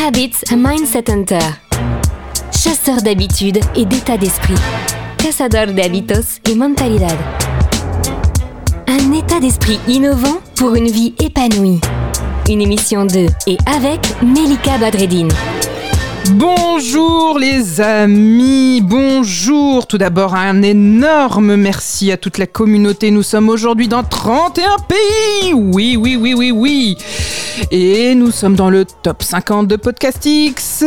Habits a Mindset Hunter. Chasseur d'habitudes et d'état d'esprit. Cazador de hábitos y mentalidad. Un état d'esprit innovant pour une vie épanouie. Une émission de et avec Melika Badreddine. Bonjour les amis, bonjour. Tout d'abord un énorme merci à toute la communauté. Nous sommes aujourd'hui dans 31 pays. Oui, oui, oui, oui, oui. Et nous sommes dans le top 50 de Podcastix.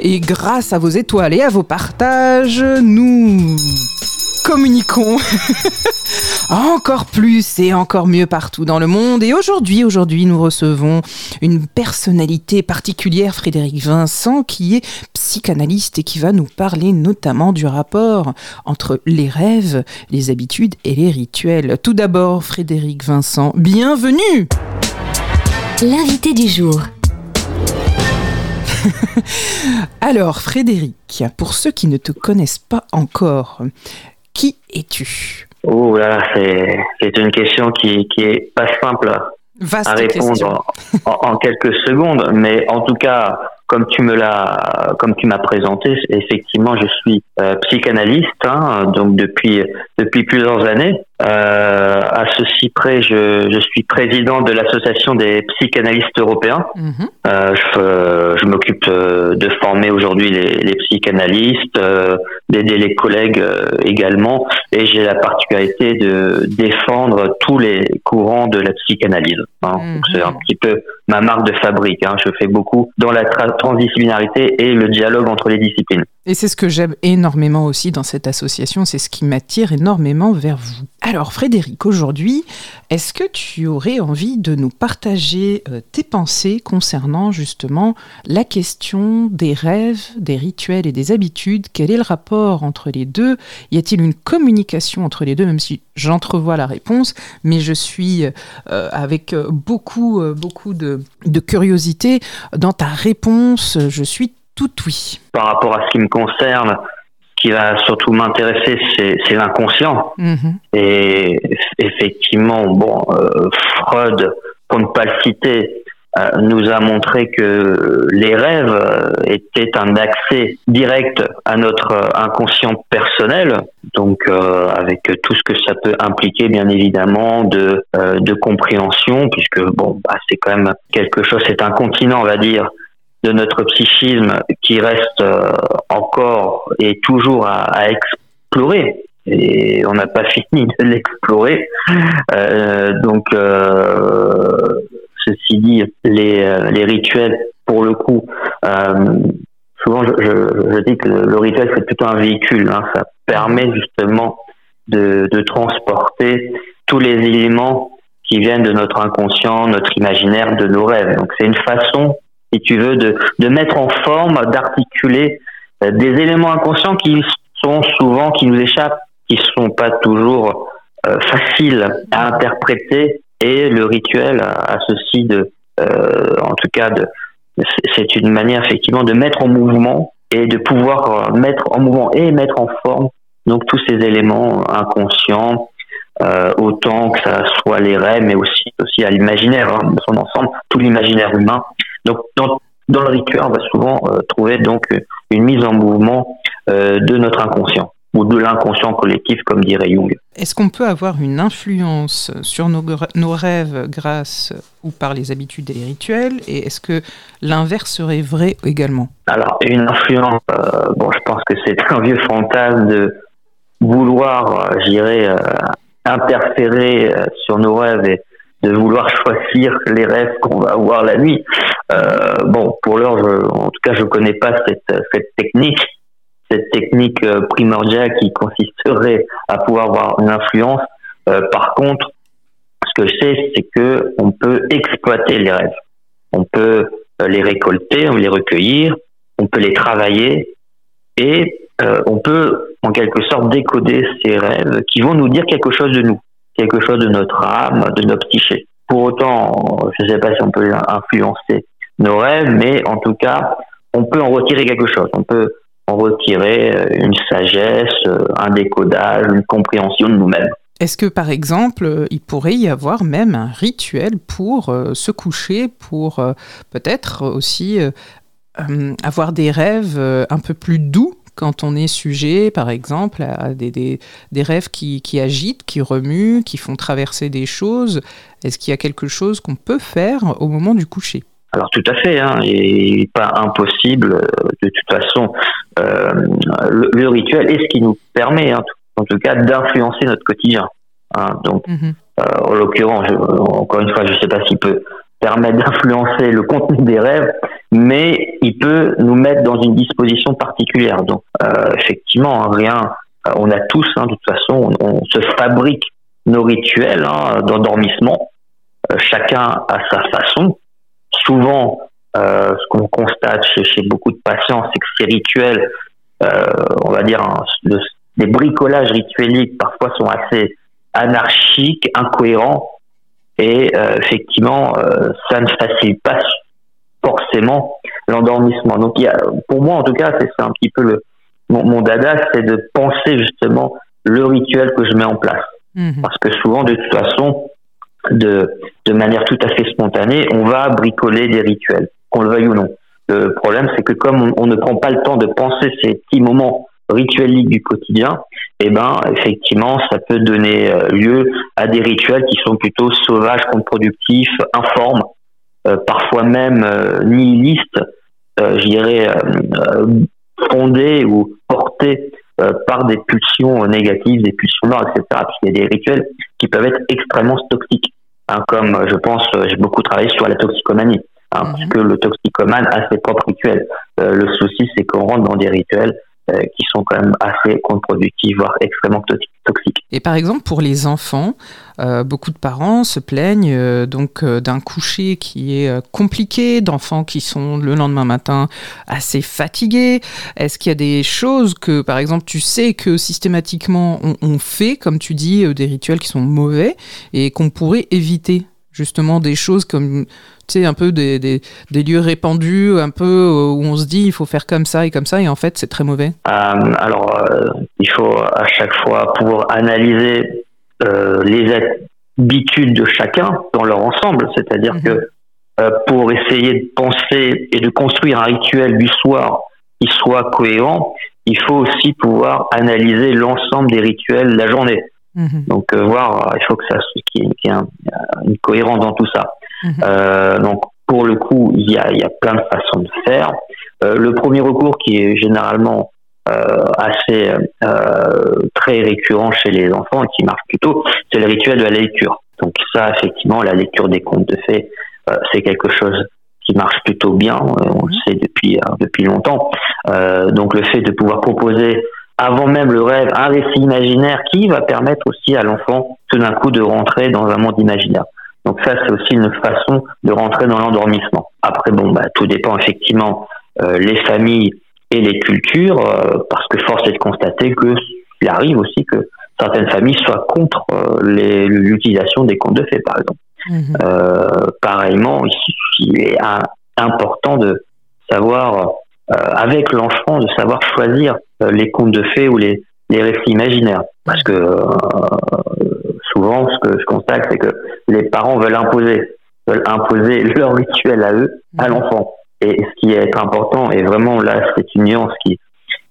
Et grâce à vos étoiles et à vos partages, nous communiquons encore plus et encore mieux partout dans le monde. Et aujourd'hui, aujourd'hui, nous recevons une personnalité particulière, Frédéric Vincent, qui est psychanalyste et qui va nous parler notamment du rapport entre les rêves, les habitudes et les rituels. Tout d'abord, Frédéric Vincent, bienvenue L'invité du jour. Alors, Frédéric, pour ceux qui ne te connaissent pas encore, qui es-tu? Oh là, c'est c'est une question qui qui est pas simple Vaste à répondre en, en quelques secondes, mais en tout cas, comme tu me l'as, comme tu m'as présenté, effectivement, je suis euh, psychanalyste, hein, donc depuis depuis plusieurs années. Euh, à ceci près, je, je suis président de l'association des psychanalystes européens. Mhm. Euh, je euh, je m'occupe euh, de former aujourd'hui les, les psychanalystes, euh, d'aider les collègues euh, également, et j'ai la particularité de défendre tous les courants de la psychanalyse. hein. Mhm. C'est un petit peu ma marque de fabrique. Hein. Je fais beaucoup dans la tra- transdisciplinarité et le dialogue entre les disciplines. Et c'est ce que j'aime énormément aussi dans cette association, c'est ce qui m'attire énormément vers vous. Alors Frédéric, aujourd'hui, est-ce que tu aurais envie de nous partager euh, tes pensées concernant justement la question des rêves, des rituels et des habitudes? Quel est le rapport entre les deux? Y a-t-il une communication entre les deux, même si j'entrevois la réponse, mais je suis euh, avec euh, beaucoup, beaucoup de, de curiosité dans ta réponse. Je suis tout oui. Par rapport à ce qui me concerne, ce qui va surtout m'intéresser, c'est l'inconscient. Mhm. Et effectivement, bon, euh, Freud, pour ne pas le citer, euh, nous a montré que les rêves euh, étaient un accès direct à notre inconscient personnel, donc euh, avec tout ce que ça peut impliquer, bien évidemment, de, de compréhension, puisque bon, bah, c'est quand même quelque chose, c'est un continent, on va dire, de notre psychisme qui reste euh, encore et toujours à, explorer et on n'a pas fini de l'explorer. Euh, donc, euh, ceci dit, les, euh, les rituels, pour le coup, euh, souvent je, dis que le rituel c'est plutôt un véhicule. Hein, ça permet justement de, de transporter tous les éléments qui viennent de notre inconscient, notre imaginaire, de nos rêves. Donc, c'est une façon, si tu veux, de, de mettre en forme, d'articuler euh, des éléments inconscients qui sont souvent, qui nous échappent qui sont pas toujours euh, faciles à interpréter. Et le rituel a, ceci de euh, en tout cas de c'est une manière effectivement de mettre en mouvement et de pouvoir euh, mettre en mouvement et mettre en forme donc tous ces éléments inconscients euh, autant que ça soit les rêves mais aussi aussi à l'imaginaire hein, son ensemble tout l'imaginaire humain donc dans, dans le rituel on va souvent euh, trouver donc une mise en mouvement euh, de notre inconscient ou de l'inconscient collectif, comme dirait Jung. Est-ce qu'on peut avoir une influence sur nos, nos, rêves grâce ou par les habitudes et les rituels? Et est-ce que l'inverse serait vrai également? Alors, une influence, euh, bon, je pense que c'est un vieux fantasme de vouloir, euh, j'irais, euh, interférer euh, sur nos rêves et de vouloir choisir les rêves qu'on va avoir la nuit. Euh, bon, pour l'heure, en tout cas, je connais pas cette, cette technique cette technique euh, primordiale qui consisterait à pouvoir avoir une influence. Euh, par contre, ce que je sais, c'est que on peut exploiter les rêves. On peut euh, les récolter, on les recueillir, on peut les travailler et euh, on peut en quelque sorte décoder ces rêves qui vont nous dire quelque chose de nous, quelque chose de notre âme, de notre psyché. Pour autant, je ne sais pas si on peut influencer nos rêves, mais en tout cas, on peut en retirer quelque chose. On peut en retirer euh, une sagesse, euh, un décodage, une compréhension de nous-mêmes. Est-ce que par exemple, il pourrait y avoir même un rituel pour euh, se coucher, pour euh, peut-être aussi euh, avoir des rêves un peu plus doux quand on est sujet, par exemple, à des, des, rêves qui, qui, agitent, qui remuent, qui font traverser des choses Est-ce qu'il y a quelque chose qu'on peut faire au moment du coucher? Alors tout à fait, hein, et pas impossible. De toute façon, euh, le, rituel est ce qui nous permet, hein, en tout cas, d'influencer notre quotidien. Hein. donc, mhm. euh, en l'occurrence, encore une fois, je ne sais pas s'il peut permettre d'influencer le contenu des rêves, mais il peut nous mettre dans une disposition particulière. Donc, euh, effectivement, hein, rien. Euh, on a tous, hein, de toute façon, on, se fabrique nos rituels hein, d'endormissement. Euh, chacun à sa façon. Souvent, euh, ce qu'on constate chez, beaucoup de patients, c'est que ces rituels, on va dire, des bricolages ritueliques parfois sont assez anarchiques, incohérents, et effectivement, ça ne facilite pas forcément l'endormissement. Donc, il y a, pour moi, en tout cas, c'est un petit peu le, mon, dada, c'est de penser justement le rituel que je mets en place. Mhm. Parce que souvent, de toute façon, de, de manière tout à fait spontanée, on va bricoler des rituels, qu'on le veuille ou non. Le problème, c'est que comme on, ne prend pas le temps de penser ces petits moments rituels du quotidien, eh ben, effectivement, ça peut donner euh, lieu à des rituels qui sont plutôt sauvages, contre-productifs, informes, euh, parfois même euh, nihilistes, je dirais, fondés ou portés par des pulsions négatives, des pulsions noires, etc. Parce qu'il y a des rituels qui peuvent être extrêmement toxiques. Hein, comme je pense, j'ai beaucoup travaillé sur la toxicomanie, hein, parce mhm. que le toxicomane a ses propres rituels. le souci, c'est qu'on rentre dans des rituels euh, qui sont quand même assez contre-productifs, voire extrêmement toxiques. Et par exemple, pour les enfants, euh, beaucoup de parents se plaignent euh, donc d'un coucher qui est compliqué, d'enfants qui sont le lendemain matin assez fatigués. Est-ce qu'il y a des choses que, par exemple, tu sais que systématiquement on fait, comme tu dis, des rituels qui sont mauvais et qu'on pourrait éviter justement des choses comme tu sais, un peu des, des, des, lieux répandus, un peu euh, où on se dit il faut faire comme ça et comme ça, et en fait c'est très mauvais euh, Alors, euh, il faut à chaque fois pouvoir analyser les habitudes de chacun dans leur ensemble, c'est-à-dire mhm. que pour essayer de penser et de construire un rituel du soir qui soit cohérent, il faut aussi pouvoir analyser l'ensemble des rituels de la journée. Mhm. Donc voir, il faut que ça qu'il y ait une cohérence dans tout ça. Mhm. Euh, donc pour le coup, il y a, y a plein de façons de faire. Euh, le premier recours qui est généralement euh, assez très récurrent chez les enfants et qui marche plutôt, c'est le rituel de la lecture. Donc ça, effectivement, la lecture des contes de fées, c'est quelque chose qui marche plutôt bien. on le mhm. sait depuis depuis longtemps. donc le fait de pouvoir proposer avant même le rêve un récit imaginaire qui va permettre aussi à l'enfant tout d'un coup de rentrer dans un monde imaginaire. Donc ça, c'est aussi une façon de rentrer dans l'endormissement. Après, bon, bah, tout dépend effectivement euh, les familles et les cultures, euh, parce que force est de constater que il arrive aussi que certaines familles soient contre euh, l'utilisation des contes de fées, par exemple. Mhm. Euh, pareillement, il est important de savoir, avec l'enfant, de savoir choisir les contes de fées ou les, les récits imaginaires, parce que souvent, ce que je constate, c'est que les parents veulent imposer, veulent imposer leur rituel à eux, à mhm. l'enfant. Et ce qui est important, et vraiment là, c'est une nuance qui,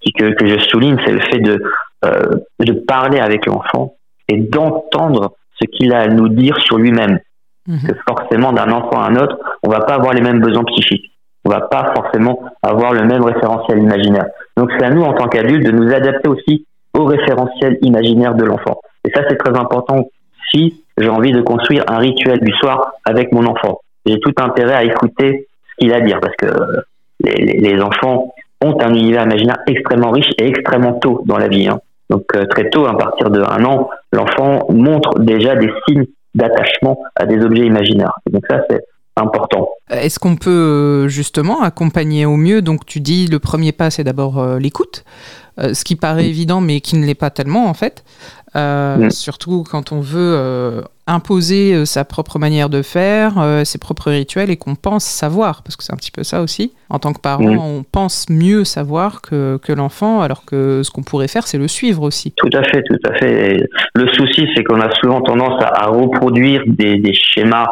qui que, que, je souligne, c'est le fait de, euh, de parler avec l'enfant et d'entendre ce qu'il a à nous dire sur lui-même. Mhm. Que forcément, d'un enfant à un autre, on va pas avoir les mêmes besoins psychiques. On va pas forcément avoir le même référentiel imaginaire. Donc c'est à nous, en tant qu'adultes, de nous adapter aussi au référentiel imaginaire de l'enfant. Et ça, c'est très important si j'ai envie de construire un rituel du soir avec mon enfant. J'ai tout intérêt à écouter ce qu'il a à dire parce que les, enfants ont un univers imaginaire extrêmement riche et extrêmement tôt dans la vie. Hein. Donc euh, très tôt, à partir de un an, l'enfant montre déjà des signes d'attachement à des objets imaginaires. donc ça, c'est important. Est-ce qu'on peut euh, justement accompagner au mieux? Donc tu dis le premier pas, c'est d'abord euh, l'écoute. Euh, ce qui paraît évident mais qui ne l'est pas tellement en fait. Euh, mm. Surtout quand on veut euh, imposer sa propre manière de faire, ses propres rituels et qu'on pense savoir, parce que c'est un petit peu ça aussi. En tant que parent, mm. on pense mieux savoir que, que l'enfant, alors que ce qu'on pourrait faire, c'est le suivre aussi. Tout à fait, tout à fait. le souci, c'est qu'on a souvent tendance à, reproduire des, des schémas,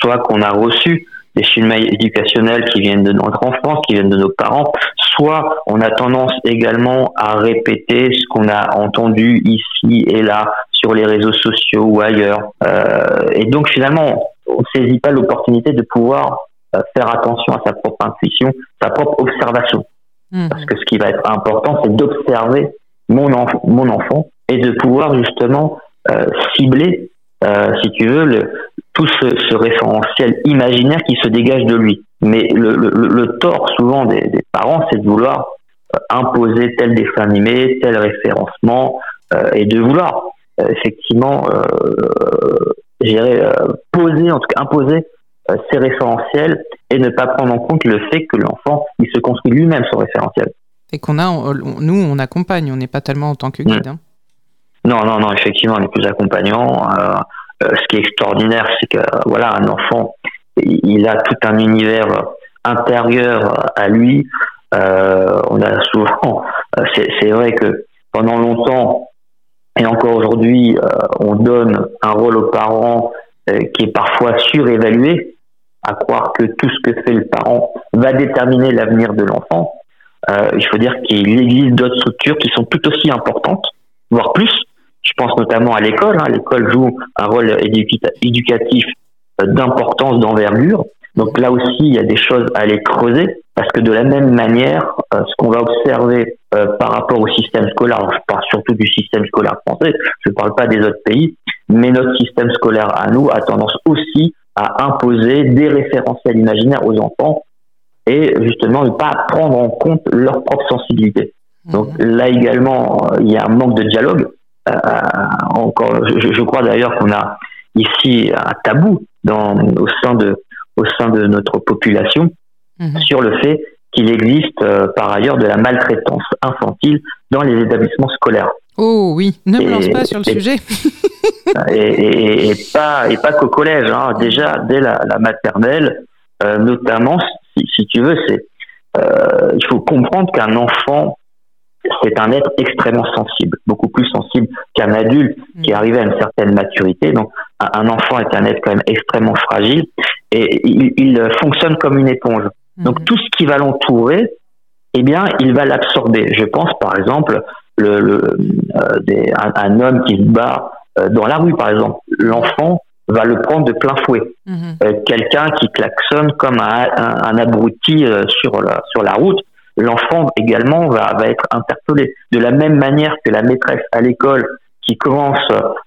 soit qu'on a reçus, des schémas éducationnels qui viennent de notre enfance, qui viennent de nos parents, soit on a tendance également à répéter ce qu'on a entendu ici et là sur les réseaux sociaux ou ailleurs. Euh, et donc finalement, on ne saisit pas l'opportunité de pouvoir euh, faire attention à sa propre intuition, sa propre observation. Mmh. Parce que ce qui va être important, c'est d'observer mon, mon enfant et de pouvoir justement euh, cibler, euh, si tu veux, le, tout ce, ce, référentiel imaginaire qui se dégage de lui. Mais le, le, le tort souvent des, des parents, c'est de vouloir euh, imposer tel dessin animé, tel référencement, euh, et de vouloir euh, effectivement, euh, poser, en tout cas imposer ces référentiels et ne pas prendre en compte le fait que l'enfant, il se construit lui-même son référentiel. Et qu'on a, nous, on accompagne, on n'est pas tellement en tant que guide. Mmh. Hein. Non, non, non, effectivement, on est plus accompagnant. Euh, euh, ce qui est extraordinaire, c'est que voilà, un enfant, il a tout un univers intérieur à lui. Euh, on a souvent, c'est vrai que pendant longtemps et encore aujourd'hui, on donne un rôle aux parents qui est parfois surévalué, à croire que tout ce que fait le parent va déterminer l'avenir de l'enfant. il faut dire qu'il existe d'autres structures qui sont tout aussi importantes, voire plus, je pense notamment à l'école. Hein. L'école joue un rôle éducatif euh, d'importance, d'envergure. Donc là aussi, il y a des choses à aller creuser parce que de la même manière, euh, ce qu'on va observer euh, par rapport au système scolaire, je parle surtout du système scolaire français, je ne parle pas des autres pays, mais notre système scolaire à nous a tendance aussi à imposer des référentiels imaginaires aux enfants et justement ne pas prendre en compte leur propre sensibilité. Donc mmh. là également, il y a un manque de dialogue encore, je, crois d'ailleurs qu'on a ici un tabou dans, au sein de au sein de notre population mhm. sur le fait qu'il existe euh, par ailleurs de la maltraitance infantile dans les établissements scolaires. Oh oui, ne me lance pas sur le sujet. et, pas et pas qu'au collège, hein. déjà dès la, maternelle, euh, notamment si, si, tu veux, c'est il faut comprendre qu'un enfant c'est un être extrêmement sensible, beaucoup plus sensible qu'un adulte qui est arrivé à une certaine maturité. Donc, un enfant est un être quand même extrêmement fragile et il, fonctionne comme une éponge. Mhm. Donc, tout ce qui va l'entourer, eh bien, il va l'absorber. Je pense, par exemple, le, euh, des, un, homme qui se bat euh, dans la rue, par exemple. L'enfant va le prendre de plein fouet. Mhm. Euh, quelqu'un qui klaxonne comme un, un, abruti sur la, sur la route, l'enfant également va, va être interpellé. De la même manière que la maîtresse à l'école qui commence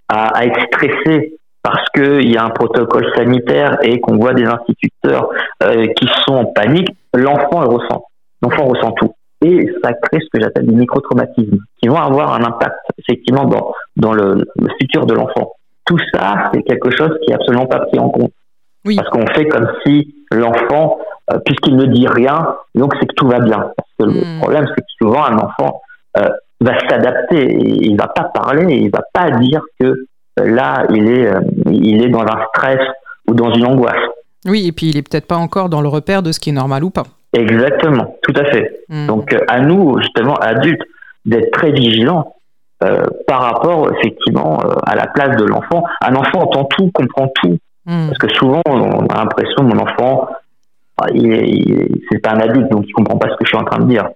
à, à être stressée parce qu'il y a un protocole sanitaire et qu'on voit des instituteurs euh, qui sont en panique, l'enfant le ressent. L'enfant ressent tout. Et ça crée ce que j'appelle des micro-traumatismes qui vont avoir un impact effectivement dans, dans le, le futur de l'enfant. Tout ça, c'est quelque chose qui est absolument pas pris en compte. Oui. Parce qu'on fait comme si l'enfant euh, puisqu'il ne dit rien, donc c'est que tout va bien. Que le hmm. problème, c'est que souvent un enfant euh, va s'adapter, il va pas parler, il va pas dire que euh, là il est, il est dans un stress ou dans une angoisse. Oui, et puis il est peut-être pas encore dans le repère de ce qui est normal ou pas. Exactement, tout à fait. Hmm. Donc à nous, justement, adultes, d'être très vigilants par rapport effectivement à la place de l'enfant. Un enfant entend tout, comprend tout. Hmm. Parce que souvent, on a l'impression, mon enfant, c'est pas un adulte, donc il comprend pas ce que je suis en train de dire.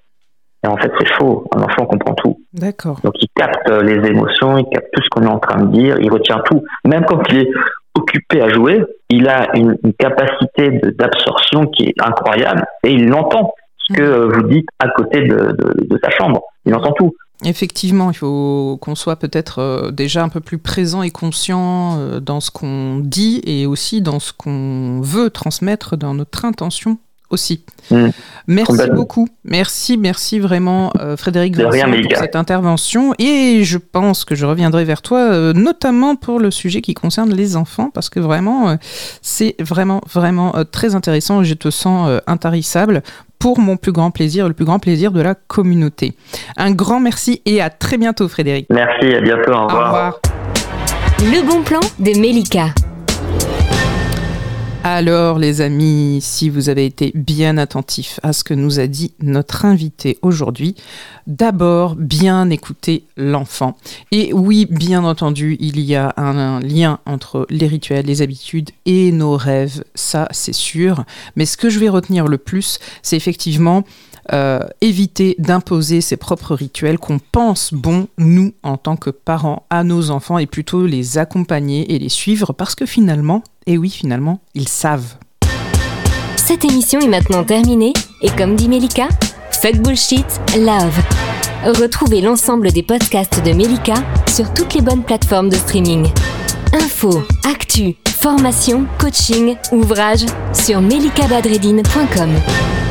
Et en fait, c'est faux. Un enfant comprend tout. D'accord. Donc il capte les émotions, il capte tout ce qu'on est en train de dire, il retient tout. Même quand il est occupé à jouer, il a une, capacité d'absorption qui est incroyable et il l'entend ce que mmh. vous dites à côté de, de, de sa chambre. Il entend tout. Effectivement, il faut qu'on soit peut-être euh, déjà un peu plus présent et conscient euh, dans ce qu'on dit et aussi dans ce qu'on veut transmettre dans notre intention aussi. Mmh. Merci beaucoup. Merci, merci vraiment euh, Frédéric Vincent pour cette intervention. Et je pense que je reviendrai vers toi, notamment pour le sujet qui concerne les enfants, parce que vraiment, c'est vraiment, vraiment très intéressant. Je te sens intarissable pour mon plus grand plaisir, le plus grand plaisir de la communauté. Un grand merci et à très bientôt Frédéric. Merci, à bientôt, au revoir. Au revoir. Le bon plan de Melika. Alors les amis, si vous avez été bien attentifs à ce que nous a dit notre invité aujourd'hui, d'abord bien écouter l'enfant. Et oui, bien entendu, il y a un, lien entre les rituels, les habitudes et nos rêves, ça c'est sûr. Mais ce que je vais retenir le plus, c'est effectivement euh, éviter d'imposer ses propres rituels qu'on pense bons, nous, en tant que parents, à nos enfants, et plutôt les accompagner et les suivre, parce que finalement, et oui, finalement, ils savent. Cette émission est maintenant terminée, et comme dit Melika, fuck bullshit, love. Retrouvez l'ensemble des podcasts de Melika sur toutes les bonnes plateformes de streaming. Info, actu, formation, coaching, ouvrages sur melikabadredine.com.